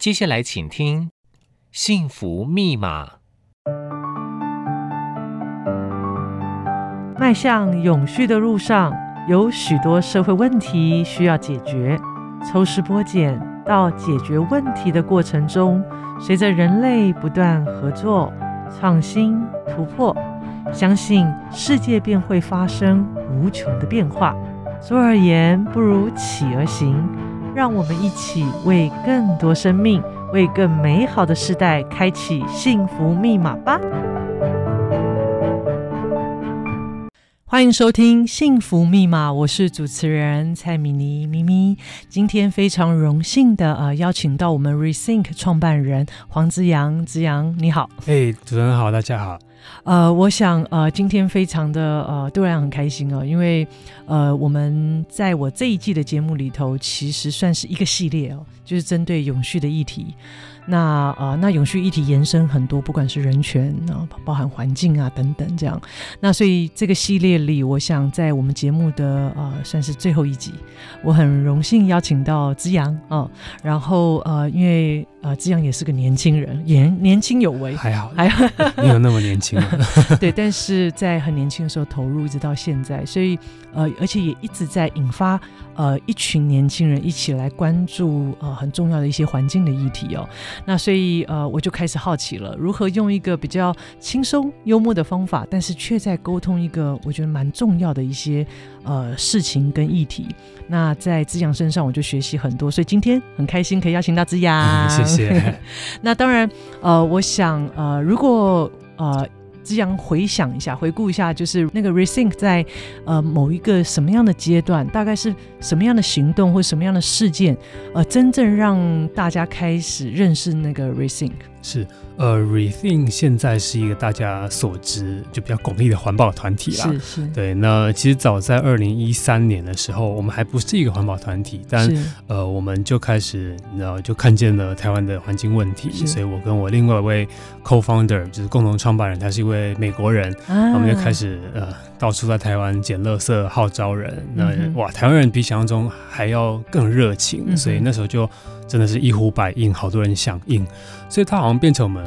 接下来请听《幸福密码》。迈向永续的路上，有许多社会问题需要解决。抽丝剥茧到解决问题的过程中，随着人类不断合作、创新、突破，相信世界便会发生无穷的变化。坐而言，不如起而行。让我们一起为更多生命、为更美好的世代开启幸福密码吧！欢迎收听《幸福密码》，我是主持人蔡米妮咪咪。今天非常荣幸的呃邀请到我们 Rethink 创办人黄之阳，之阳你好。哎，主持人好，大家好。呃，我想呃今天非常的呃突然很开心哦，因为呃我们在我这一季的节目里头，其实算是一个系列哦，就是针对永续的议题。那呃，那永续议题延伸很多，不管是人权啊，包含环境啊等等这样。那所以这个系列里，我想在我们节目的呃算是最后一集，我很荣幸邀请到资阳啊。然后呃，因为呃资阳也是个年轻人，年年轻有为，还好还好，没有那么年轻。对，但是在很年轻的时候投入，一直到现在，所以呃，而且也一直在引发呃一群年轻人一起来关注呃很重要的一些环境的议题哦。那所以呃，我就开始好奇了，如何用一个比较轻松幽默的方法，但是却在沟通一个我觉得蛮重要的一些呃事情跟议题。那在资阳身上，我就学习很多，所以今天很开心可以邀请到资阳，嗯，谢谢。那当然呃，我想呃，如果呃。这样回想一下，回顾一下，就是那个 Rethink 在呃某一个什么样的阶段，大概是什么样的行动或什么样的事件，呃，真正让大家开始认识那个 Rethink。是，呃，Rethink 现在是一个大家所知就比较广义的环保团体啦。是是。对，那其实早在二零一三年的时候，我们还不是一个环保团体，但呃，我们就开始，然后就看见了台湾的环境问题，所以我跟我另外一位 co-founder 就是共同创办人，他是一位美国人，啊、我们就开始呃到处在台湾捡垃圾，号召人。那、嗯、哇，台湾人比想象中还要更热情、嗯，所以那时候就。真的是一呼百应，好多人响应，所以他好像变成我们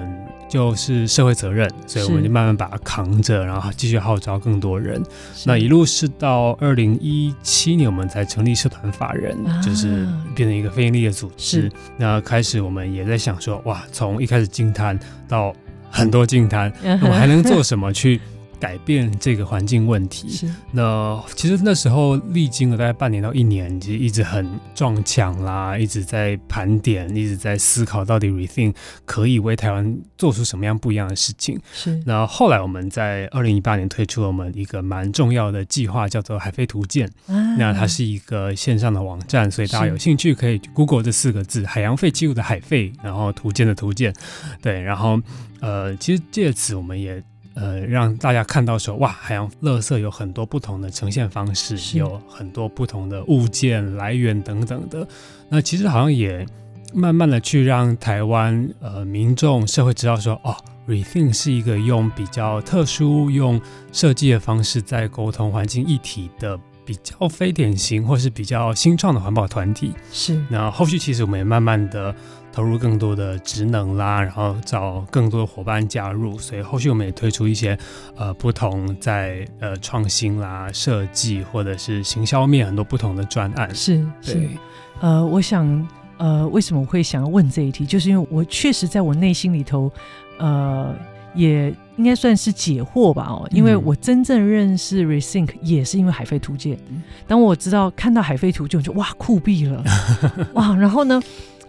就是社会责任，所以我们就慢慢把它扛着，然后继续号召更多人。那一路是到二零一七年，我们才成立社团法人，啊，就是变成一个非营利的组织。那开始我们也在想说，哇，从一开始净滩到很多净滩，我们还能做什么去？改变这个环境问题，是那其实那时候历经了大概半年到一年，其实一直很撞墙啦，一直在盘点，一直在思考到底 Rethink 可以为台湾做出什么样不一样的事情。是那后来我们在二零一八年推出了我们一个蛮重要的计划，叫做海飞图鉴。啊。那它是一个线上的网站，所以大家有兴趣可以 Google 这四个字“海洋废弃物”的海废，然后图鉴的图鉴。对，然后呃，其实借此我们也。呃，让大家看到说，哇，海洋垃圾有很多不同的呈现方式，有很多不同的物件来源等等的。那其实好像也慢慢的去让台湾呃民众社会知道说，哦，Rethink 是一个用比较特殊、用设计的方式在沟通环境议题的比较非典型或是比较新创的环保团体。是。那后续其实我们也慢慢的。投入更多的职能啦，然后找更多的伙伴加入，所以后续我们也推出一些呃不同在呃创新啦、设计或者是行销面很多不同的专案。是，对是，呃，我想呃为什么我会想要问这一题，就是因为我确实在我内心里头，呃，也应该算是解惑吧哦，因为我真正认识 Rethink 也是因为海飞图鉴，当我知道看到海飞图鉴，我就哇酷毙了 哇，然后呢？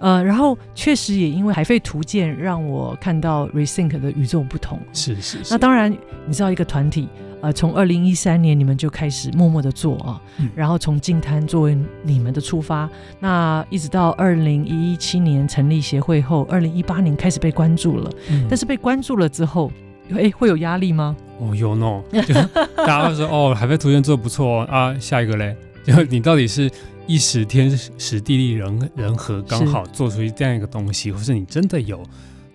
呃，然后确实也因为海废图鉴让我看到 Rethink 的与众不同。是是，是。那当然，你知道一个团体，呃，从二零一三年你们就开始默默的做啊，嗯、然后从净滩作为你们的出发，那一直到二零一七年成立协会后，二零一八年开始被关注了。嗯、但是被关注了之后，哎，会有压力吗？哦，有呢。大家都说哦，海废图鉴做得不错啊，下一个嘞，就你到底是？一时天时地利人人和，刚好做出这样一个东西，或是你真的有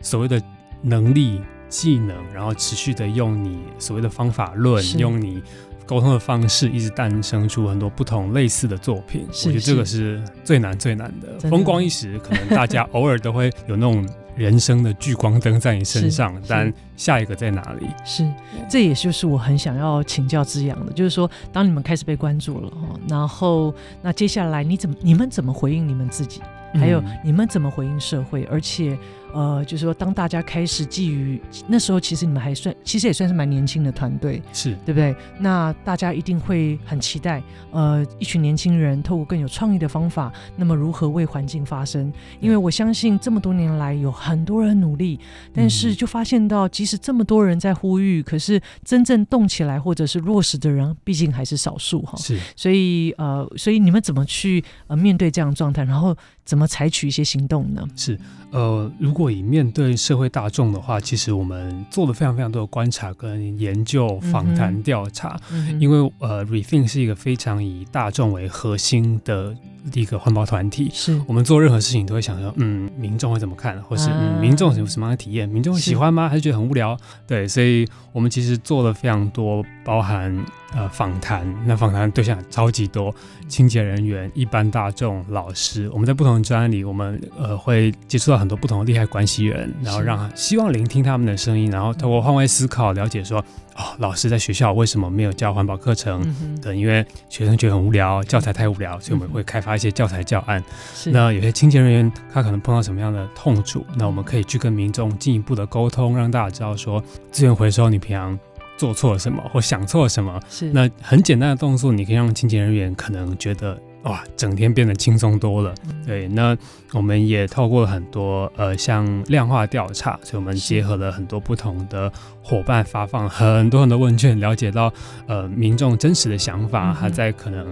所谓的能力技能，然后持续的用你所谓的方法论，用你沟通的方式，一直诞生出很多不同类似的作品。我觉得这个是最难最难的。风光一时，可能大家偶尔都会有那种人生的聚光灯在你身上，但下一个在哪里？是，这也就是我很想要请教之阳的，就是说，当你们开始被关注了哈，然后那接下来你怎么你们怎么回应你们自己？还有你们怎么回应社会？而且。呃，就是说，当大家开始觊觎那时候，其实你们还算，其实也算是蛮年轻的团队，是对不对？那大家一定会很期待，呃，一群年轻人透过更有创意的方法，那么如何为环境发声？因为我相信这么多年来有很多人努力，但是就发现到，即使这么多人在呼吁，可是真正动起来或者是落实的人，毕竟还是少数哈。是，所以呃，所以你们怎么去呃面对这样的状态？然后。怎么采取一些行动呢？是，呃，如果以面对社会大众的话，其实我们做了非常非常多的观察跟研究、访谈、调查，嗯、因为呃，Rethink 是一个非常以大众为核心的。一个环保团体，是我们做任何事情都会想说，嗯，民众会怎么看，或是、嗯、民众有什么样的体验？民众会喜欢吗？还是觉得很无聊？对，所以我们其实做了非常多，包含呃访谈，那访谈对象超级多，清洁人员、一般大众、老师。我们在不同的专案里，我们呃会接触到很多不同的利害关系人，然后让希望聆听他们的声音，然后透过换位思考，了解说。哦，老师在学校为什么没有教环保课程？对、嗯，因为学生觉得很无聊，教材 太无聊，所以我们会开发一些教材教案。那有些清洁人员他可能碰到什么样的痛处，那我们可以去跟民众进一步的沟通，让大家知道说资源回收你平常做错了什么或想错了什么。是，那很简单的动作，你可以让清洁人员可能觉得。哇，整天变得轻松多了。对，那我们也透过很多呃，像量化调查，所以我们结合了很多不同的伙伴，发放很多很多问卷，了解到呃民众真实的想法，他在可能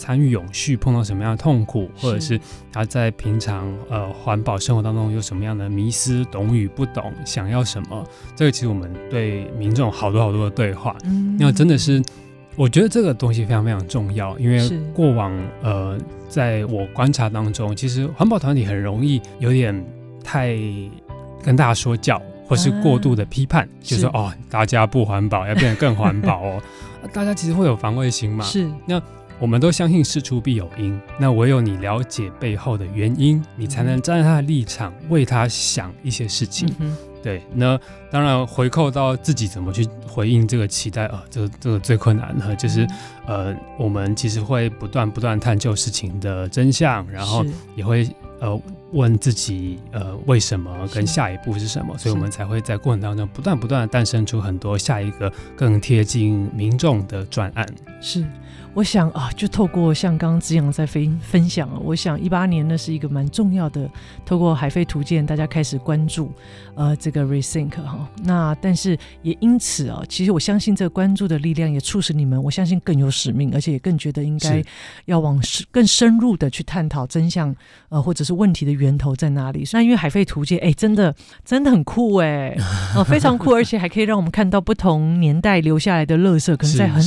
参与永续碰到什么样的痛苦，或者是他在平常呃环保生活当中有什么样的迷思，懂与不懂，想要什么。这个其实我们对民众好多好多的对话，嗯、那真的是。我觉得这个东西非常非常重要，因为过往呃，在我观察当中，其实环保团体很容易有点太跟大家说教，或是过度的批判，啊、就是说哦，大家不环保要变得更环保哦，大家其实会有防卫心嘛。是，那我们都相信事出必有因，那唯有你了解背后的原因，你才能站在他的立场为他想一些事情。嗯对，那当然回扣到自己怎么去回应这个期待啊，这个这个最困难的，就是呃，我们其实会不断不断探究事情的真相，然后也会呃问自己呃为什么跟下一步是什么，所以我们才会在过程当中不断不断的诞生出很多下一个更贴近民众的专案。是。我想啊，就透过像刚刚子阳在分分享啊，我想一八年呢是一个蛮重要的，透过海飞图鉴，大家开始关注呃这个 Rethink 哈。那但是也因此啊，其实我相信这个关注的力量也促使你们，我相信更有使命，而且也更觉得应该要往更深入的去探讨真相，呃或者是问题的源头在哪里。那因为海飞图鉴，哎，真的真的很酷哎，哦非常酷，而且还可以让我们看到不同年代留下来的垃圾，可能在很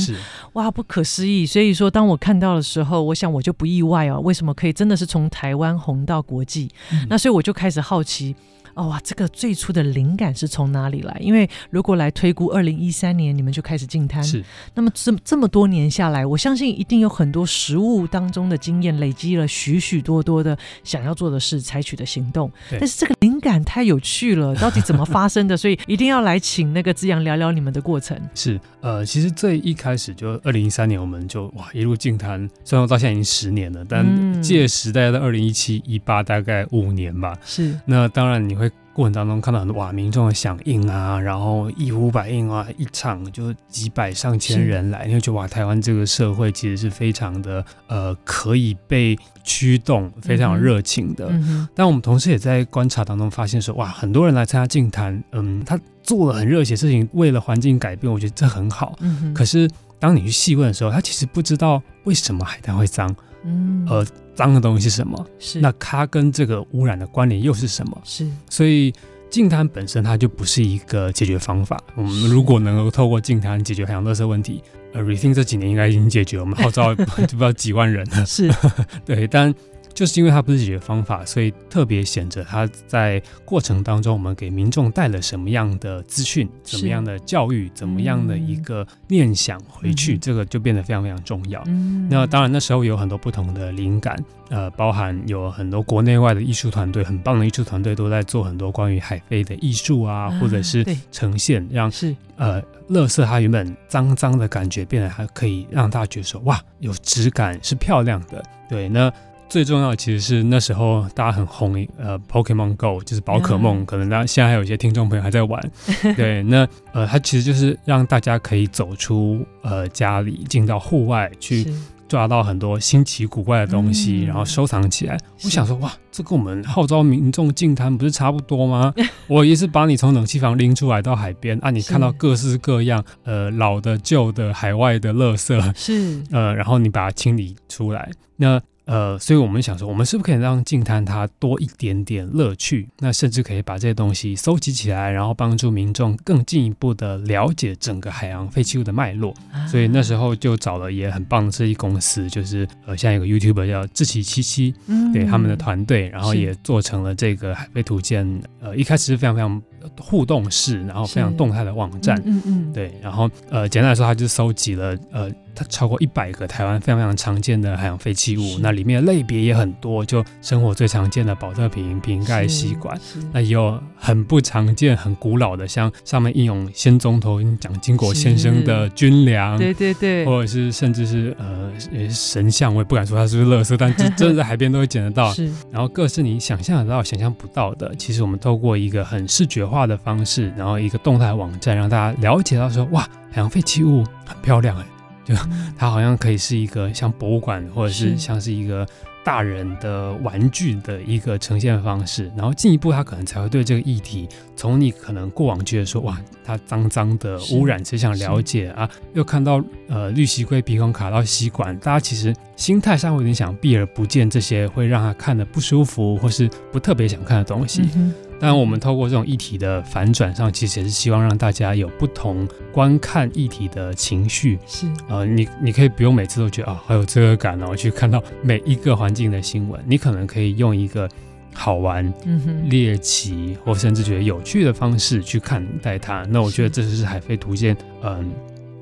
哇不可思议。所以说，当我看到的时候，我想我就不意外哦。为什么可以真的是从台湾红到国际？嗯。那所以我就开始好奇。哦哇，这个最初的灵感是从哪里来？因为如果来推估，二零一三年你们就开始进摊，是。那么这这么多年下来，我相信一定有很多实物当中的经验，累积了许许多多的想要做的事，采取的行动。但是这个灵感太有趣了，到底怎么发生的？所以一定要来请那个资阳聊聊你们的过程。是，呃，其实最一开始就二零一三年，我们就哇一路净滩，虽然到现在已经十年了，但届时大概在二零一七一八大概五年吧。是。那当然你会。过程当中看到很多哇，民众的响应啊，然后一呼百应啊，一场就几百上千人来，你会觉得哇，台湾这个社会其实是非常的呃，可以被驱动，非常有热情的。嗯。但我们同时也在观察当中发现说，哇，很多人来参加净滩，嗯，他做了很热血的事情，为了环境改变，我觉得这很好。嗯。可是当你去细问的时候，他其实不知道为什么海滩会脏。嗯。呃。脏的东西是什么？是那它跟这个污染的关联又是什么？是所以净滩本身它就不是一个解决方法。我们如果能够透过净滩解决海洋垃圾问题，呃，Rethink 这几年应该已经解决，我们号召 不知道几万人了。是 对，但就是因为它不是解决方法，所以特别显着它在过程当中，我们给民众带了什么样的资讯，怎么样的教育，怎么样的一个念想回去，嗯、这个就变得非常非常重要。嗯、那当然那时候有很多不同的灵感，呃，包含有很多国内外的艺术团队，很棒的艺术团队都在做很多关于海飞的艺术啊，或者是呈现，让是。呃，乐色它原本脏脏的感觉变得还可以让大家觉得说哇，有质感，是漂亮的。对，那最重要的其实是那时候大家很红，呃，Pokemon Go 就是宝可梦，嗯、可能大家现在还有一些听众朋友还在玩。对，那呃，它其实就是让大家可以走出呃家里，进到户外去。抓到很多新奇古怪的东西，嗯、然后收藏起来。我想说，哇，这跟我们号召民众净滩不是差不多吗？我也是把你从冷气房拎出来到海边啊，你看到各式各样呃老的、旧的、海外的垃圾，是呃，然后你把它清理出来，那。呃，所以我们想说，我们是不是可以让净滩它多一点点乐趣？那甚至可以把这些东西收集起来，然后帮助民众更进一步的了解整个海洋废弃物的脉络。啊、所以那时候就找了也很棒的设计公司，就是呃，像有个 YouTuber 叫志奇七七，嗯，对他们的团队，然后也做成了这个海废图鉴。呃，一开始是非常非常。互动式，然后非常动态的网站，嗯嗯，对，然后呃，简单来说，它就收集了呃，它超过一百个台湾非常非常常见的海洋废弃物，那里面的类别也很多，就生活最常见的保特瓶、瓶盖、吸管，那也有很不常见、很古老的，像上面印有先总统蒋经国先生的军粮，对对对，或者是甚至是呃神像，我也不敢说它是不是垃圾，但真真的在海边都会捡得到，是，然后各是你想象得到、想象不到的，其实我们透过一个很视觉化。化的方式，然后一个动态网站，让大家了解到说，哇，海洋废弃物很漂亮哎，就它好像可以是一个像博物馆，或者是像是一个大人的玩具的一个呈现方式。然后进一步，他可能才会对这个议题，从你可能过往觉得说，哇，它脏脏的污染，只想了解啊？又看到呃绿吸龟鼻孔卡到吸管，大家其实心态上会有点想避而不见这些会让他看的不舒服或是不特别想看的东西。嗯但我们透过这种议题的反转上，其实也是希望让大家有不同观看议题的情绪。是，呃，你你可以不用每次都觉得啊，好有罪恶感哦，去看到每一个环境的新闻。你可能可以用一个好玩、嗯哼、猎奇或甚至觉得有趣的方式去看待它。那我觉得这就是海飞图鉴，嗯，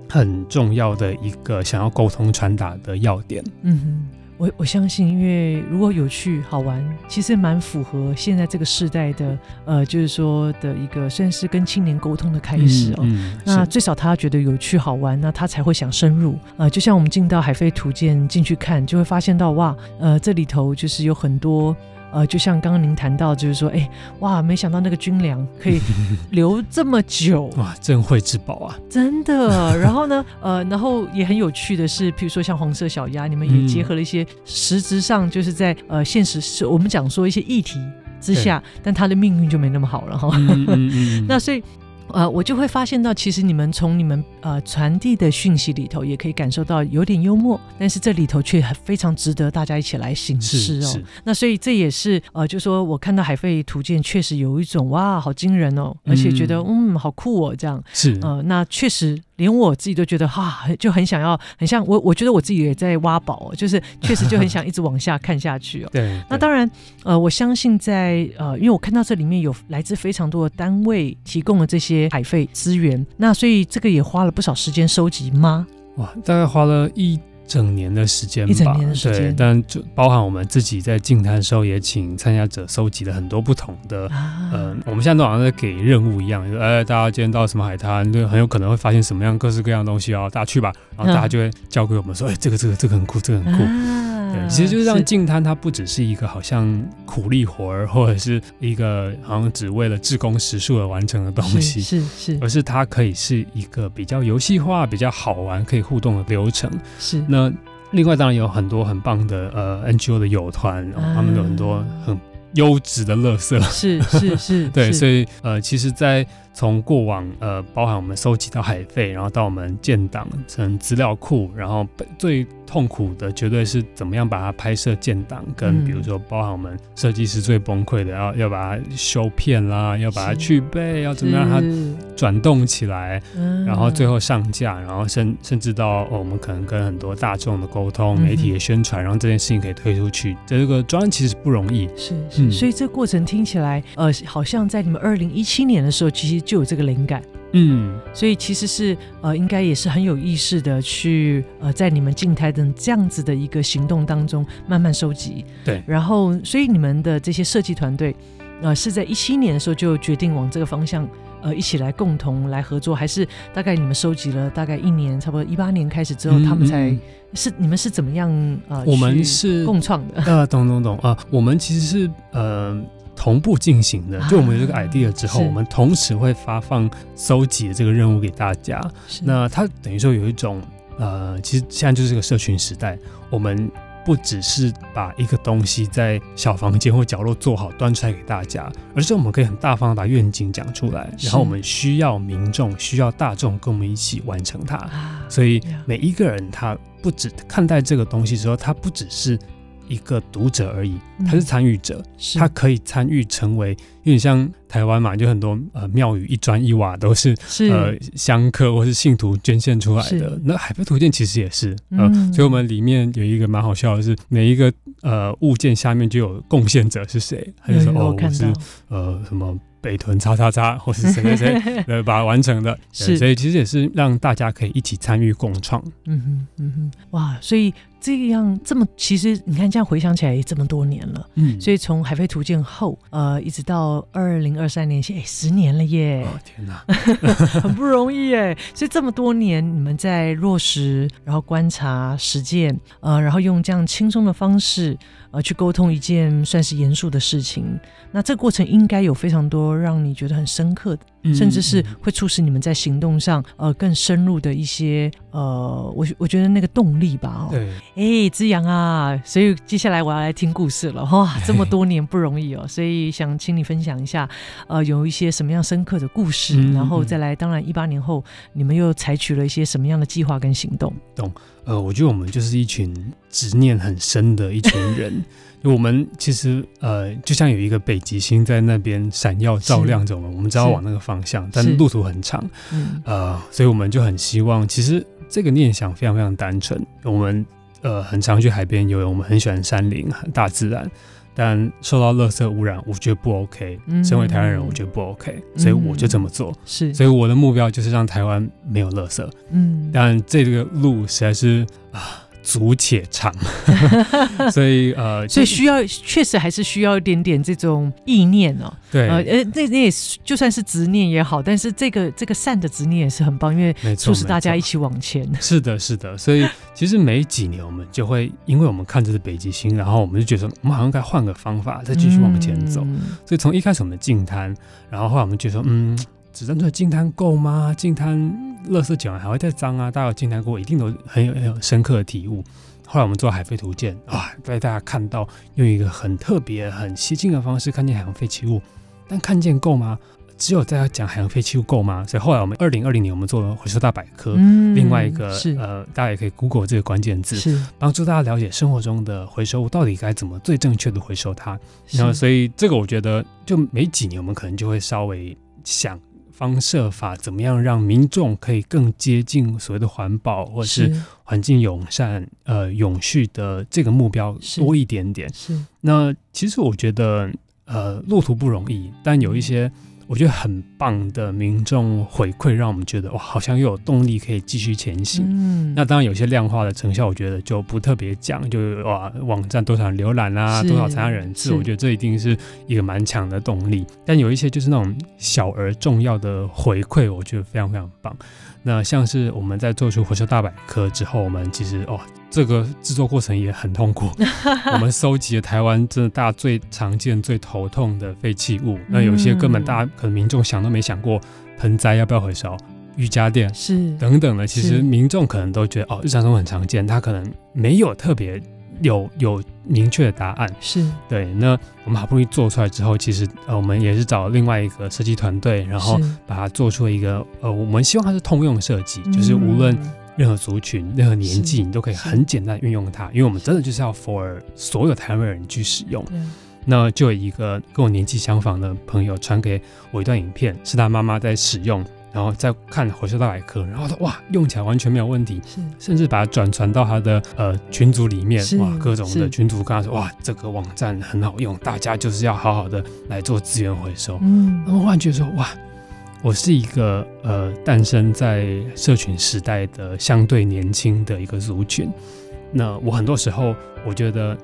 很重要的一个想要沟通传达的要点。嗯哼。我我相信，因为如果有趣好玩，其实蛮符合现在这个时代的，呃，就是说的一个算是跟青年沟通的开始哦。嗯嗯、那最少他觉得有趣好玩，那他才会想深入。呃，就像我们进到海飞图鉴进去看，就会发现到哇，呃，这里头就是有很多。呃，就像刚刚您谈到，就是说，哎，哇，没想到那个军粮可以 留这么久，哇，真会之宝啊，真的。然后呢，呃，然后也很有趣的是，比如说像黄色小鸭，你们也结合了一些实质上就是在呃现实是我们讲说一些议题之下，但他的命运就没那么好了哈。嗯嗯嗯、那所以。呃，我就会发现到，其实你们从你们呃传递的讯息里头，也可以感受到有点幽默，但是这里头却非常值得大家一起来醒思哦。那所以这也是呃，就说我看到海费图鉴，确实有一种哇，好惊人哦，而且觉得嗯，嗯，好酷哦，这样是呃，那确实。连我自己都觉得哈，就很想要，很像我，我觉得我自己也在挖宝，就是确实就很想一直往下看下去哦。对，对，那当然，呃，我相信在呃，因为我看到这里面有来自非常多的单位提供了这些海费资源，那所以这个也花了不少时间收集吗？哇，大概花了一。整年的时间吧，一整年的时间，对，但就包含我们自己在净滩的时候，也请参加者收集了很多不同的，啊、呃，我们现在都好像在给任务一样，就哎，大家今天到什么海滩，就很有可能会发现什么样各式各样的东西哦，大家去吧，然后大家就会交给我们说，哎、啊，这个这个这个很酷，这个很酷。啊对，其实就是。让净滩，它不只是一个好像苦力活儿，或者是一个好像只为了志工时数而完成的东西，是是，是，而是它可以是一个比较游戏化、比较好玩、可以互动的流程。是。那另外当然有很多很棒的呃 NGO 的友团，他们有很多很优质的乐色。是是是。对，所以呃，其实，在从过往呃，包含我们收集到海费，然后到我们建档成资料库，然后最痛苦的绝对是怎么样把它拍摄建档，跟比如说包含我们设计师最崩溃的要要把它修片啦，要把它去背，要怎么样让它转动起来，然后最后上架，然后甚甚至到、哦、我们可能跟很多大众的沟通、媒体的宣传，然后这件事情可以推出去，这个专案其实不容易。是是、嗯，所以这个过程听起来呃，好像在你们二零一七年的时候，其实就有这个灵感。嗯，所以其实是呃，应该也是很有意识的去呃，在你们静态的这样子的一个行动当中慢慢收集。对，然后所以你们的这些设计团队呃，是在一七年的时候就决定往这个方向呃一起来共同来合作，还是大概你们收集了大概一年，差不多一八年开始之后，嗯、他们才是你们是怎么样呃，我们是共创的？呃，懂懂懂啊、呃，我们其实是呃。同步进行的，就我们有这个 idea 之后，啊、我们同时会发放搜集的这个任务给大家。那它等于说有一种呃，其实现在就是个社群时代，我们不只是把一个东西在小房间或角落做好端出来给大家，而是我们可以很大方的把愿景讲出来，然后我们需要民众、需要大众跟我们一起完成它。啊、所以每一个人他不只看待这个东西之后，他不只是。一个读者而已，他是参与者，嗯、他可以参与成为，有点像台湾嘛，就很多呃庙宇一砖一瓦都是，是。呃香客或是信徒捐献出来的。那海派图鉴其实也是，呃、嗯，所以我们里面有一个蛮好笑的是，每一个呃物件下面就有贡献者是谁，他就说哦，我是呃什么。北屯叉叉叉，或是谁谁谁 呃把它完成的，是，所以其实也是让大家可以一起参与共创。嗯哼，嗯哼，哇，所以这样这么，其实你看这样回想起来也这么多年了，嗯，所以从海飞图鉴后，呃，一直到二零二三年，哎，十年了耶！哦天哪，很不容易耶！所以这么多年你们在落实，然后观察、实践，呃，然后用这样轻松的方式。呃，去沟通一件算是严肃的事情，那这个过程应该有非常多让你觉得很深刻的，嗯、甚至是会促使你们在行动上呃更深入的一些呃，我我觉得那个动力吧。哦，对，哎，之阳啊，所以接下来我要来听故事了哇，这么多年不容易哦，所以想请你分享一下，呃，有一些什么样深刻的故事，嗯、然后再来，当然一八年后你们又采取了一些什么样的计划跟行动？懂。呃，我觉得我们就是一群执念很深的一群人。我们其实呃，就像有一个北极星在那边闪耀照亮着我们，我们知道往那个方向，但路途很长。呃，所以我们就很希望，其实这个念想非常非常单纯。我们呃，很常去海边游泳，我们很喜欢山林、大自然。但受到垃圾污染，我觉得不 OK。身为台湾人，我觉得不 OK，嗯，所以我就这么做。是，所以我的目标就是让台湾没有垃圾。嗯，但这个路实在是啊。足且长，所以呃，所以需要确实还是需要一点点这种意念哦。对，呃，那那也是就算是执念也好，但是这个这个善的执念也是很棒，因为促使大家一起往前。是的，是的。所以其实每几年我们就会，因为我们看着是北极星，然后我们就觉得说我们好像该换个方法再继续往前走。嗯、所以从一开始我们净滩，然后后来我们就说，嗯。只单纯净滩够吗？净滩垃圾捡完还会再脏啊！大家有净滩过，一定都很有很有深刻的体悟。后来我们做海废图鉴啊，被大家看到用一个很特别、很吸睛的方式看见海洋废弃物，但看见够吗？只有在讲海洋废弃物够吗？所以后来我们二零二零年我们做了回收大百科，嗯、另外一个呃，大家也可以 Google 这个关键字，是帮助大家了解生活中的回收物到底该怎么最正确的回收它。然后，所以这个我觉得，就每几年我们可能就会稍微想。方设法怎么样让民众可以更接近所谓的环保或是环境友善、呃永续的这个目标多一点点。是，是那其实我觉得呃路途不容易，但有一些。我觉得很棒的民众回馈，让我们觉得哇，好像又有动力可以继续前行。嗯，那当然有些量化的成效，我觉得就不特别讲，就是哇，网站多少人浏览啊，多少参加人次，我觉得这一定是一个蛮强的动力。但有一些就是那种小而重要的回馈，我觉得非常非常棒。那像是我们在做出回收大百科之后，我们其实哦。这个制作过程也很痛苦。我们收集了台湾真的大家最常见、最头痛的废弃物。那有些根本大家可能民众想都没想过，盆栽要不要回收？瑜伽垫是等等的，其实民众可能都觉得哦，日常中很常见，他可能没有特别有有明确的答案。是对。那我们好不容易做出来之后，其实呃，我们也是找另外一个设计团队，然后把它做出了一个呃，我们希望它是通用设计，嗯、就是无论任何族群、任何年纪，你都可以很简单运用它，因为我们真的就是要 for 所有台湾人去使用。那就有一个跟我年纪相仿的朋友传给我一段影片，是他妈妈在使用。然后再看回收大百科，然后说哇，用起来完全没有问题，甚至把它转传到他的呃群组里面，哇，各种的群组跟他说哇，这个网站很好用，大家就是要好好的来做资源回收。嗯，然后忽然觉得说哇，我是一个呃诞生在社群时代的相对年轻的一个族群，那我很多时候我觉得。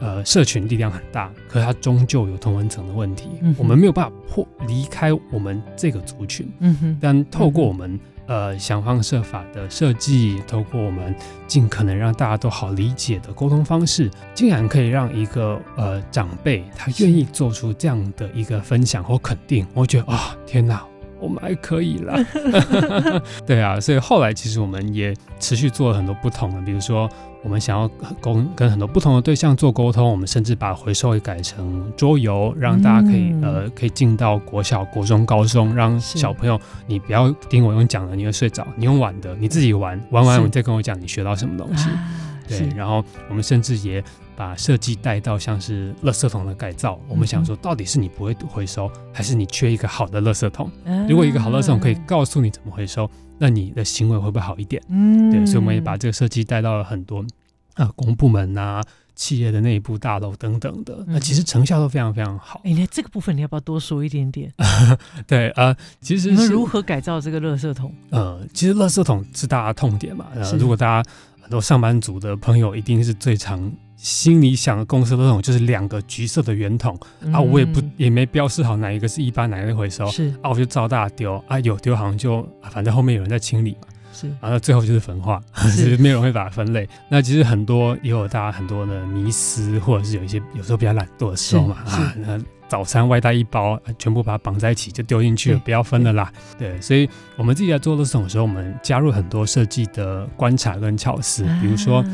呃，社群力量很大，可是它终究有同文层的问题，嗯、我们没有办法破离开我们这个族群。嗯哼，但透过我们、嗯、呃想方设法的设计，透过我们尽可能让大家都好理解的沟通方式，竟然可以让一个呃长辈他愿意做出这样的一个分享或肯定，我觉得啊、哦，天哪，我们还可以啦。对啊，所以后来其实我们也持续做了很多不同的，比如说。我们想要跟跟很多不同的对象做沟通，我们甚至把回收也改成桌游，让大家可以、嗯、呃可以进到国小、国中、高中，让小朋友你不要听我用讲的，你会睡着，你用玩的，你自己玩玩完，你再跟我讲你学到什么东西。对，然后我们甚至也把设计带到像是垃圾桶的改造。我们想说，到底是你不会回收，还是你缺一个好的垃圾桶？如果一个好垃圾桶可以告诉你怎么回收。那你的行为会不会好一点？嗯，对，所以我们也把这个设计带到了很多啊公部门啊、企业的内部大楼等等的。那其实成效都非常非常好。哎、这个部分你要不要多说一点点？对啊、呃，其实你们如何改造这个垃圾桶？呃，其实垃圾桶是大家痛点嘛。呃，如果大家很多上班族的朋友，一定是最常。心里想的公司的那种就是两个橘色的圆筒、嗯、啊，我也不也没标示好哪一个是一般，哪一个回收，是。啊，我就照大丢啊，有丢好像就、啊、反正后面有人在清理嘛，是，然后最后就是焚化，是。没有人会把它分类。那其实很多也有大家很多的迷思，或者是有一些有时候比较懒惰的时候嘛啊，那早餐外带一包，全部把它绑在一起就丢进去了，不要分了啦。对，所以我们自己在做的时候，我们加入很多设计的观察跟巧思，比如说。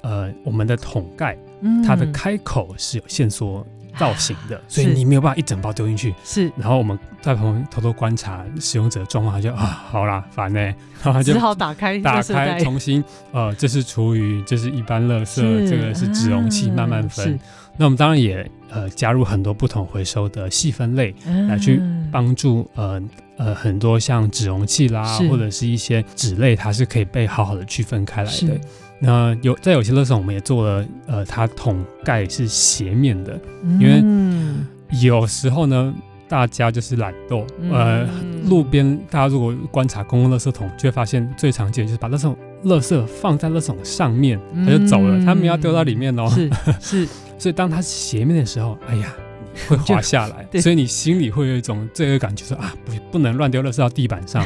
呃，我们的桶盖，它的开口是有线索造型的，嗯、所以你没有办法一整包丢进去。是，然后我们在旁边偷偷观察使用者状况，他就啊，好啦，烦呢，然后就只好打开，打开重新，呃，这是厨余，这是一般垃圾，这个是纸容器，慢慢分。那我们当然也呃加入很多不同回收的细分类，来去帮助呃呃很多像纸容器啦，或者是一些纸类，它是可以被好好的区分开来的。那有在有些垃圾桶，我们也做了，呃，它桶盖是斜面的，因为有时候呢，大家就是懒惰，呃，路边大家如果观察公共垃圾桶，就会发现最常见就是把垃圾垃圾放在垃圾桶上面，他就走了，他们要丢到里面哦，是 是，所以当它斜面的时候，哎呀，会滑下来，所以你心里会有一种罪恶感，就是啊，不不能乱丢垃圾到地板上。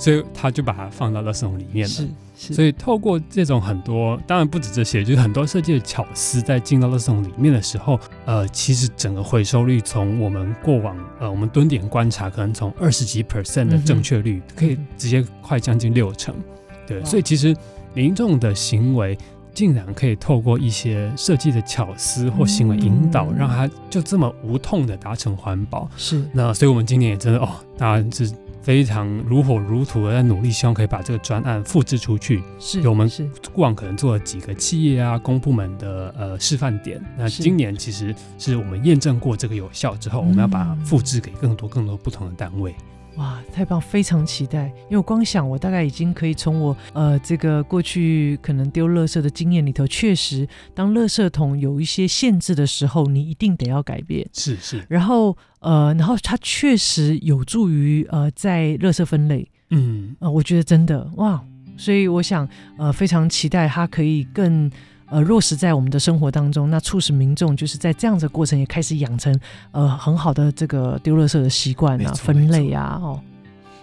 所以他就把它放到垃圾桶里面了。是，是。所以透过这种很多，当然不止这些，就是很多设计的巧思，在进到垃圾桶里面的时候，呃，其实整个回收率从我们过往呃我们蹲点观察，可能从二十几 percent 的正确率，可以直接快将近六成。对，所以其实民众的行为竟然可以透过一些设计的巧思或行为引导，让他就这么无痛的达成环保。是。那所以我们今年也真的哦，当然是。非常如火如荼的在努力，希望可以把这个专案复制出去。是，我们过往可能做了几个企业啊、公部门的呃示范点。那今年其实是我们验证过这个有效之后，我们要把它复制给更多更多不同的单位。哇，太棒！非常期待，因为我光想，我大概已经可以从我呃这个过去可能丢垃圾的经验里头，确实，当垃圾桶有一些限制的时候，你一定得要改变。是是。然后呃，然后它确实有助于呃在垃圾分类。嗯呃，我觉得真的哇，所以我想呃非常期待它可以更。呃，落实在我们的生活当中，那促使民众就是在这样子的过程也开始养成呃很好的这个丢垃圾的习惯啊，分类啊，哦，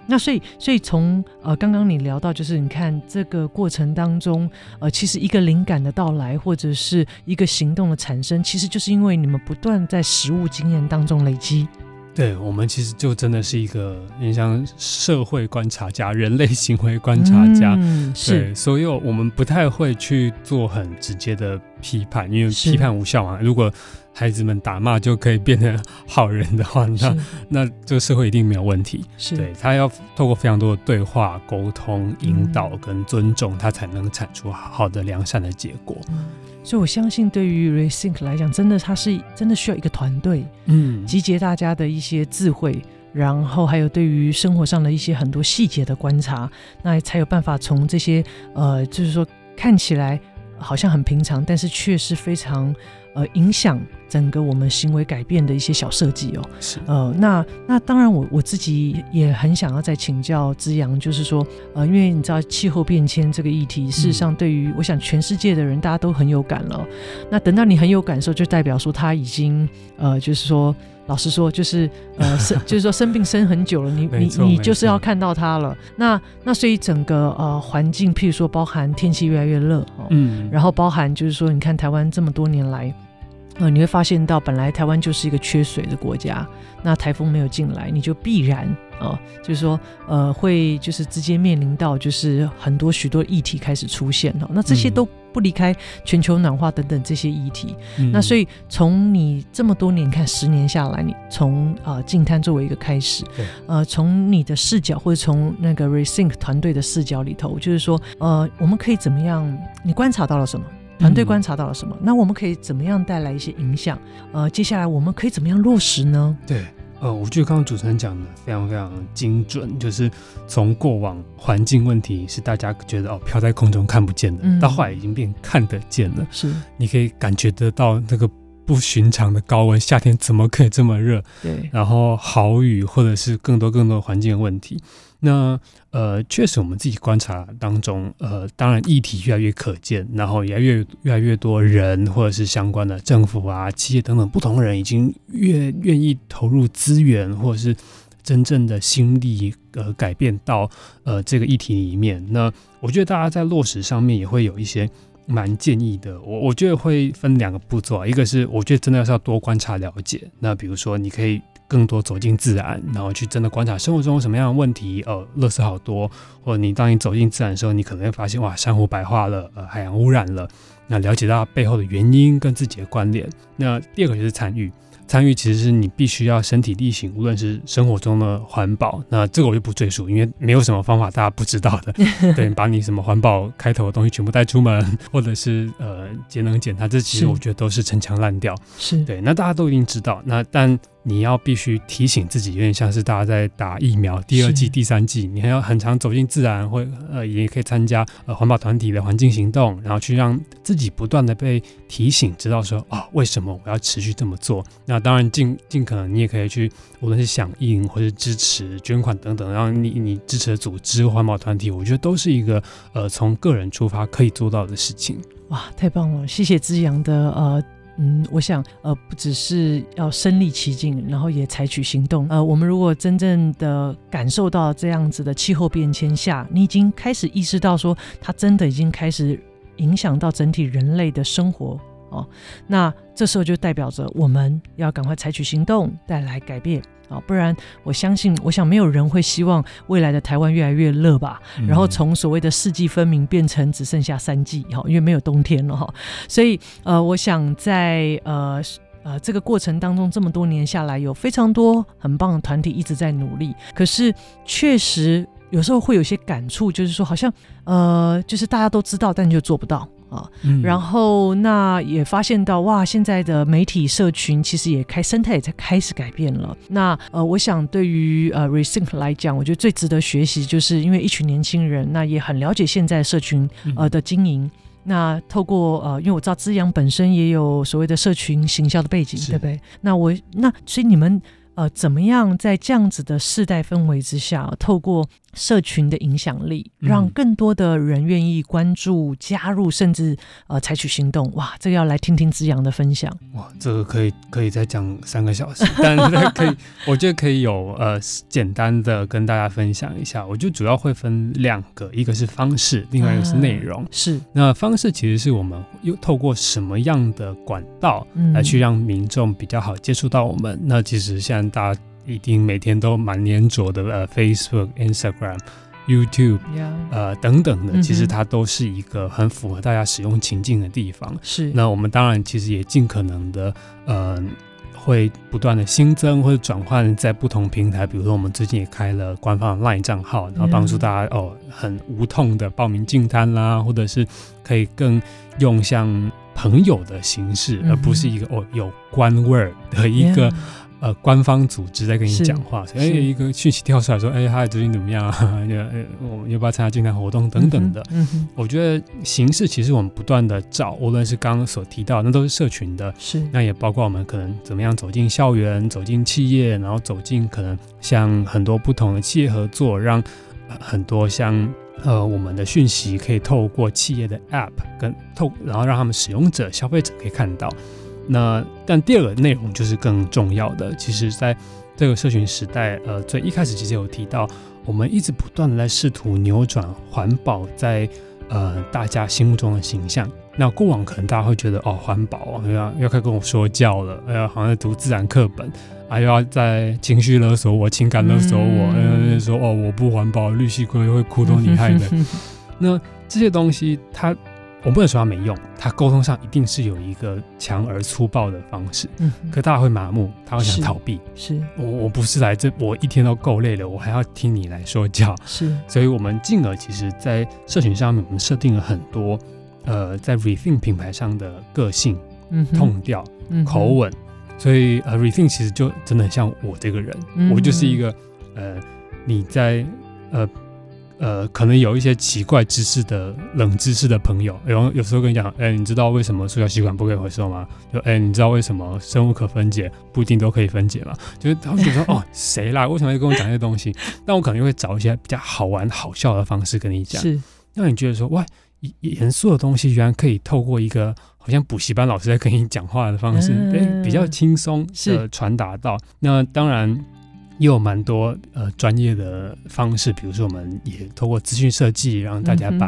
那所以所以从呃刚刚你聊到，就是你看这个过程当中，呃，其实一个灵感的到来或者是一个行动的产生，其实就是因为你们不断在实物经验当中累积。对，我们其实就真的是一个，你像社会观察家、人类行为观察家，嗯、对，所以我们不太会去做很直接的批判，因为批判无效嘛。如果孩子们打骂就可以变成好人的话，那那这个社会一定没有问题。是对，他要透过非常多的对话、沟通、引导跟尊重，他才能产出好的良善的结果。嗯，所以我相信，对于 Rethink 来讲，真的他是真的需要一个团队，嗯，集结大家的一些智慧，然后还有对于生活上的一些很多细节的观察，那才有办法从这些呃，就是说看起来好像很平常，但是却是非常。呃，影响整个我们行为改变的一些小设计哦。是。呃，那那当然我，我我自己也很想要再请教之阳，就是说，呃，因为你知道气候变迁这个议题，事实上对于我想全世界的人，大家都很有感了。那等到你很有感受，就代表说他已经呃，就是说，老实说，就是呃 生，就是说生病生很久了，你你你就是要看到他了。那那所以整个呃环境，譬如说包含天气越来越热哦，嗯，然后包含就是说，你看台湾这么多年来。呃，你会发现到本来台湾就是一个缺水的国家，那台风没有进来，你就必然哦、呃，就是说呃，会就是直接面临到就是很多许多议题开始出现哦，那这些都不离开全球暖化等等这些议题。嗯、那所以从你这么多年看十年下来，你从呃净滩作为一个开始，对呃，从你的视角或者从那个 Rethink 团队的视角里头，就是说呃，我们可以怎么样？你观察到了什么？团队观察到了什么？嗯、那我们可以怎么样带来一些影响？呃，接下来我们可以怎么样落实呢？对，呃，我觉得刚刚主持人讲的非常非常精准，就是从过往环境问题是大家觉得哦飘在空中看不见的，嗯、到后来已经变看得见了。是，你可以感觉得到那个不寻常的高温，夏天怎么可以这么热？对，然后豪雨或者是更多更多环境的问题。那呃，确实，我们自己观察当中，呃，当然议题越来越可见，然后也越越来越多人或者是相关的政府啊、企业等等不同的人，已经越愿意投入资源或者是真正的心力，呃，改变到呃这个议题里面。那我觉得大家在落实上面也会有一些蛮建议的。我我觉得会分两个步骤啊，一个是我觉得真的要是要多观察了解。那比如说，你可以。更多走进自然，然后去真的观察生活中什么样的问题。呃，垃圾好多，或者你当你走进自然的时候，你可能会发现哇，珊瑚白化了，呃，海洋污染了。那了解到背后的原因跟自己的关联。那第二个就是参与。参与其实是你必须要身体力行，无论是生活中的环保，那这个我就不赘述，因为没有什么方法大家不知道的。对，把你什么环保开头的东西全部带出门，或者是呃节能减碳，这其实我觉得都是陈腔滥调。是对，那大家都一定知道。那但你要必须提醒自己，有点像是大家在打疫苗，第二季、第三季，你还要很常走进自然，或呃也可以参加呃环保团体的环境行动，然后去让自己不断的被提醒，知道说啊、哦，为什么我要持续这么做？那当然尽尽可能你也可以去，无论是响应或是支持、捐款等等，然后你你支持的组织、环保团体，我觉得都是一个呃从个人出发可以做到的事情。哇，太棒了！谢谢资阳的呃。嗯，我想，呃，不只是要身历其境，然后也采取行动。呃，我们如果真正的感受到这样子的气候变迁下，你已经开始意识到说，它真的已经开始影响到整体人类的生活哦，那这时候就代表着我们要赶快采取行动，带来改变。啊，不然我相信，我想没有人会希望未来的台湾越来越热吧？然后从所谓的四季分明变成只剩下三季，哈，因为没有冬天了哈。所以呃，我想在呃呃这个过程当中，这么多年下来，有非常多很棒的团体一直在努力，可是确实有时候会有些感触，就是说好像呃，就是大家都知道，但就做不到。啊，嗯、然后那也发现到哇，现在的媒体社群其实也开生态也在开始改变了。那呃，我想对于呃 Rethink 来讲，我觉得最值得学习，就是因为一群年轻人，那也很了解现在社群呃的经营。嗯、那透过呃，因为我知道资阳本身也有所谓的社群行销的背景，对不对？那我那所以你们呃，怎么样在这样子的世代氛围之下，透过社群的影响力，让更多的人愿意关注、加入，甚至呃采取行动。哇，这个要来听听之阳的分享。哇，这个可以可以再讲三个小时，但是可以，我觉得可以有呃简单的跟大家分享一下。我就主要会分两个，一个是方式，另外一个是内容。啊、是，那方式其实是我们又透过什么样的管道来去让民众比较好接触到我们？嗯、那其实现在大家。一定每天都蛮粘着的，呃，Facebook、Instagram，YouTube，、yeah. 呃等等的，其实它都是一个很符合大家使用情境的地方。是，那我们当然其实也尽可能的，呃，会不断的新增或者转换在不同平台。比如说，我们最近也开了官方的 LINE 账号，然后帮助大家.哦，很无痛的报名进摊啦，或者是可以更用像朋友的形式，嗯、而不是一个哦有官味儿的一个。呃，官方组织在跟你讲话，所以、欸、一个讯息跳出来说：“哎、欸，他最近怎么样啊？我们要不要参加进摊活动等等的。嗯嗯”我觉得形式其实我们不断的找，无论是刚刚所提到，那都是社群的，是那也包括我们可能怎么样走进校园、走进企业，然后走进可能像很多不同的企业合作，让很多像呃我们的讯息可以透过企业的 App 跟透，然后让他们使用者、消费者可以看到。那但第二个内容就是更重要的，其实在这个社群时代，呃，最一开始其实有提到，我们一直不断的在试图扭转环保在呃大家心目中的形象。那过往可能大家会觉得哦，环保啊，要要开跟我说教了，哎呀，好像在读自然课本，啊，又要在情绪勒索我，情感勒索我，嗯，呃、说哦，我不环保，绿蠵龟会哭都你害的。那这些东西它。我不能说他没用，他沟通上一定是有一个强而粗暴的方式，嗯，可大家会麻木，他会想逃避。是，是。我我不是来这，我一天都够累了，我还要听你来说教。是，所以我们进而其实，在社群上面，我们设定了很多，呃，在 Rethink 品牌上的个性、嗯、痛调、嗯、口吻，所以呃，Rethink 其实就真的很像我这个人，嗯、我就是一个呃，你在呃。呃，可能有一些奇怪知识的冷知识的朋友，然后有时候跟你讲，哎、欸，你知道为什么塑胶吸管不可以回收吗？就哎、欸，你知道为什么生物可分解不一定都可以分解吗？就是他们就说，哦，谁啦？为什么要跟我讲这些东西？那我可能会找一些比较好玩、好笑的方式跟你讲，是让你觉得说，哇，严肃的东西居然可以透过一个好像补习班老师在跟你讲话的方式，哎、嗯欸，比较轻松的传达到。那当然。也有蛮多呃专业的方式，比如说我们也透过资讯设计，让大家把、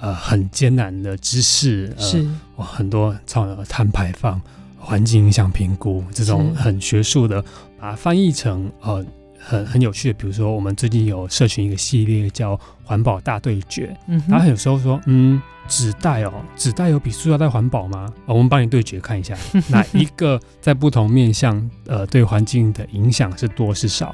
嗯、呃很艰难的知识，呃、是。哇很多超碳排放、环境影响评估这种很学术的，把它翻译成呃很很有趣的。比如说我们最近有社群一个系列叫环保大对决，嗯，他有时候说嗯。纸袋哦，纸袋有比塑料袋环保吗？哦，我们帮你对决看一下，哪一个在不同面向呃对环境的影响是多是少？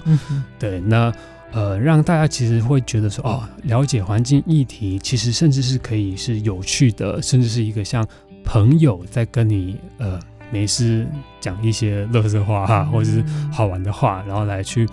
对，那呃让大家其实会觉得说哦，了解环境议题，其实甚至是可以是有趣的，甚至是一个像朋友在跟你呃没事讲一些乐色话哈，或者是好玩的话，然后来去。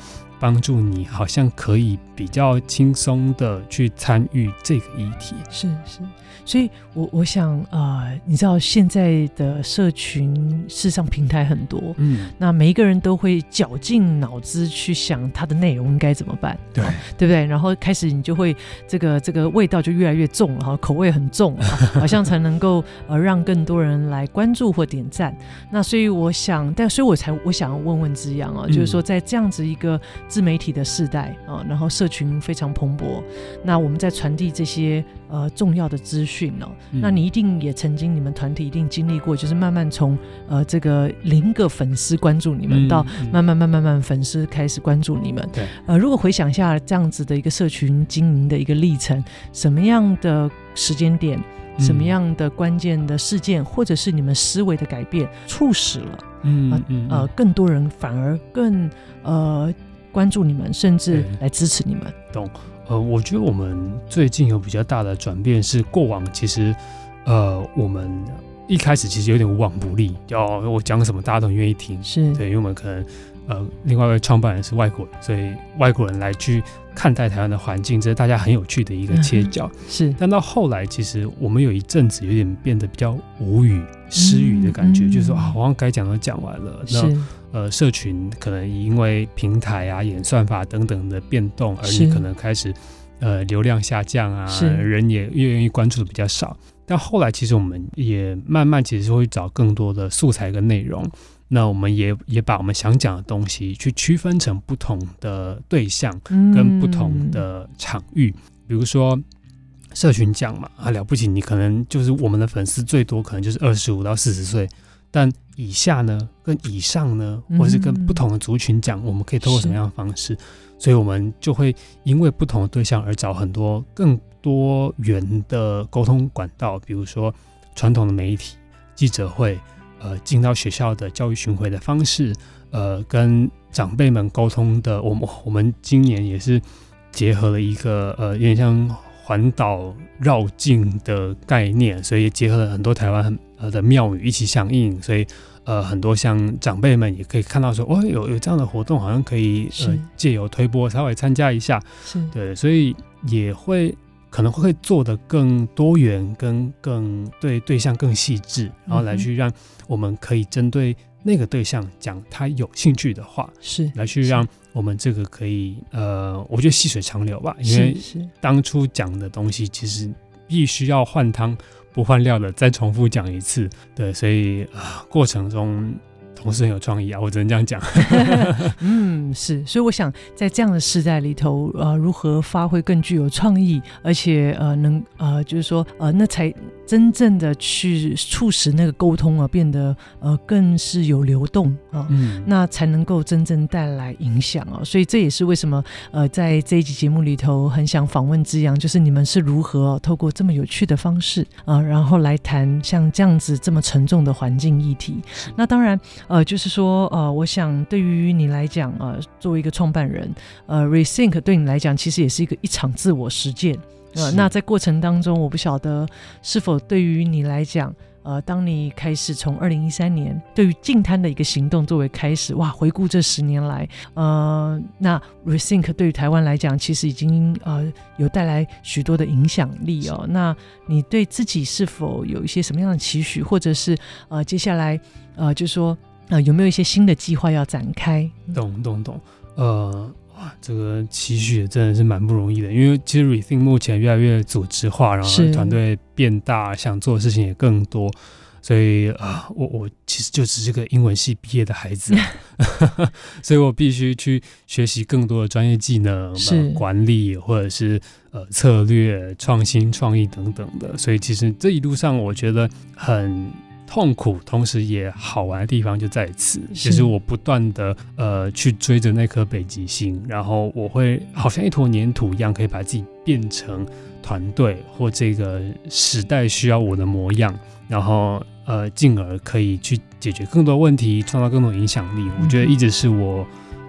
帮助你，好像可以比较轻松的去参与这个议题。是是，所以我我想啊、呃，你知道现在的社群事实上平台很多，嗯，那每一个人都会绞尽脑汁去想它的内容应该怎么办，对对不对？然后开始你就会这个这个味道就越来越重了哈，口味很重，好像才能够呃让更多人来关注或点赞。那所以我想，但所以我才我想要问问之阳啊，就是说在这样子一个。自媒体的时代啊，然后社群非常蓬勃。那我们在传递这些呃重要的资讯呢，那你一定也曾经，你们团体一定经历过，就是慢慢从呃这个零个粉丝关注你们，到慢慢慢慢慢粉丝开始关注你们。对，呃，如果回想一下这样子的一个社群经营的一个历程，什么样的时间点，什么样的关键的事件，或者是你们思维的改变，促使了嗯嗯呃更多人反而更呃。关注你们，甚至来支持你们。懂？呃，我觉得我们最近有比较大的转变是，过往其实，呃，我们一开始其实有点无往不利，要我讲什么大家都很愿意听，是对，因为我们可能。呃，另外一位创办人是外国人，所以外国人来去看待台湾的环境，这是大家很有趣的一个切角。嗯、是，但到后来，其实我们有一阵子有点变得比较无语、失语的感觉，嗯、就是说啊，好像该讲都讲完了。是那呃，社群可能因为平台啊、演算法等等的变动，而你可能开始呃流量下降啊，人也越愿意关注的比较少。但后来，其实我们也慢慢其实会找更多的素材跟内容。那我们也也把我们想讲的东西去区分成不同的对象跟不同的场域，嗯、比如说社群讲嘛，啊了不起，你可能就是我们的粉丝最多可能就是二十五到四十岁但以下呢，跟以上呢，或者是跟不同的族群讲，嗯、我们可以通过什么样的方式？所以我们就会因为不同的对象而找很多更多元的沟通管道，比如说传统的媒体、记者会，呃，进到学校的教育巡回的方式，呃，跟长辈们沟通的。我们我们今年也是结合了一个呃，有点像环岛绕境的概念，所以结合了很多台湾呃的庙宇一起响应，所以。呃，很多像长辈们也可以看到说，哦，有有这样的活动，好像可以呃借由推波稍微参加一下，是。对，所以也会可能会做得更多元，跟更对对象更细致，然后来去让我们可以针对那个对象讲他有兴趣的话，是来去让我们这个可以呃，我觉得细水长流吧，因为当初讲的东西其实必须要换汤。不换料的，再重复讲一次，对，所以啊、呃，过程中同事很有创意啊，我只能这样讲。嗯，是，所以我想在这样的时代里头，呃，如何发挥更具有创意，而且呃，能呃，就是说呃，那才。真正的去促使那个沟通啊变得呃更是有流动啊，嗯，那才能够真正带来影响啊。所以这也是为什么呃在这一集节目里头很想访问之阳，就是你们是如何透过这么有趣的方式啊，然后来谈像这样子这么沉重的环境议题。那当然呃就是说呃，我想对于你来讲啊，作为一个创办人，呃，Rethink 对你来讲其实也是一个一场自我实践。呃，那在过程当中，我不晓得是否对于你来讲，呃，当你开始从二零一三年对于净滩的一个行动作为开始，哇，回顾这十年来，呃，那 Rethink 对于台湾来讲，其实已经呃有带来许多的影响力哦。那你对自己是否有一些什么样的期许，或者是呃接下来呃就说呃有没有一些新的计划要展开？懂懂懂，呃。这个期许真的是蛮不容易的，因为其实 Rethink 目前越来越组织化，然后团队变大，想做的事情也更多，所以啊、呃，我我其实就只是个英文系毕业的孩子，所以我必须去学习更多的专业技能，是。管理或者是呃策略、创新、创意等等的，所以其实这一路上我觉得很。痛苦，同时也好玩的地方就在此，其实我不断的呃去追着那颗北极星，然后我会好像一坨粘土一样，可以把自己变成团队或这个时代需要我的模样，然后呃进而可以去解决更多问题，创造更多影响力。我觉得一直是我。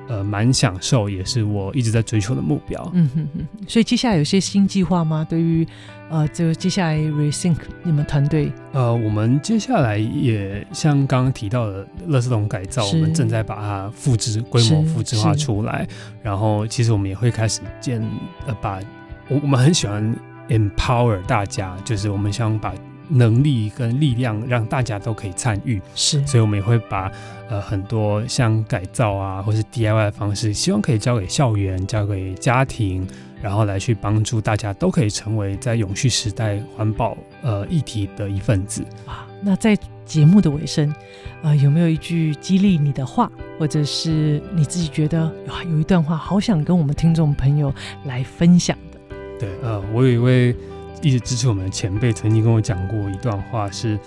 呃，蛮享受，也是我一直在追求的目标。嗯哼哼，所以接下来有些新计划吗？对于呃，这个接下来 Rethink 你们团队？呃，我们接下来也像刚刚提到的乐视龙改造，我们正在把它复制规模复制化出来。然后，其实我们也会开始建呃，把我我们很喜欢 empower 大家，就是我们想把。能力跟力量让大家都可以参与，是，所以我们也会把呃很多像改造啊，或是 DIY 的方式，希望可以交给校园、交给家庭，然后来去帮助大家都可以成为在永续时代环保呃议题的一份子啊。那在节目的尾声，呃，有没有一句激励你的话，或者是你自己觉得哇，有一段话好想跟我们听众朋友来分享的？对，呃，我有一位。一直支持我们的前辈曾经跟我讲过一段话是，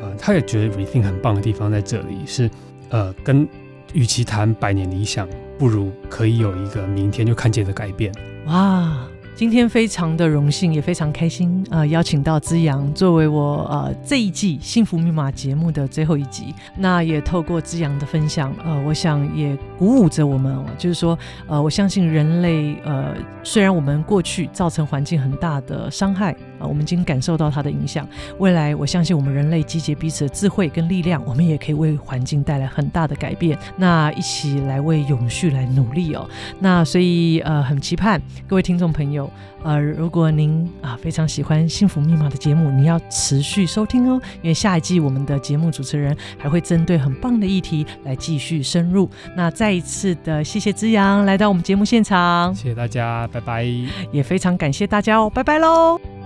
呃，他也觉得 Rethink 很棒的地方在这里是，呃，跟与其谈百年理想，不如可以有一个明天就看见的改变。哇！今天非常的荣幸，也非常开心啊、呃！邀请到资阳作为我呃这一季幸福密码节目的最后一集，那也透过资阳的分享，呃，我想也鼓舞着我们，就是说，呃，我相信人类，呃，虽然我们过去造成环境很大的伤害，啊、呃，我们已经感受到它的影响，未来我相信我们人类集结彼此的智慧跟力量，我们也可以为环境带来很大的改变，那一起来为永续来努力哦。那所以呃，很期盼各位听众朋友。呃，如果您啊非常喜欢《幸福密码》的节目，你要持续收听哦，因为下一季我们的节目主持人还会针对很棒的议题来继续深入。那再一次的谢谢之阳来到我们节目现场，谢谢大家，拜拜，也非常感谢大家哦，拜拜喽。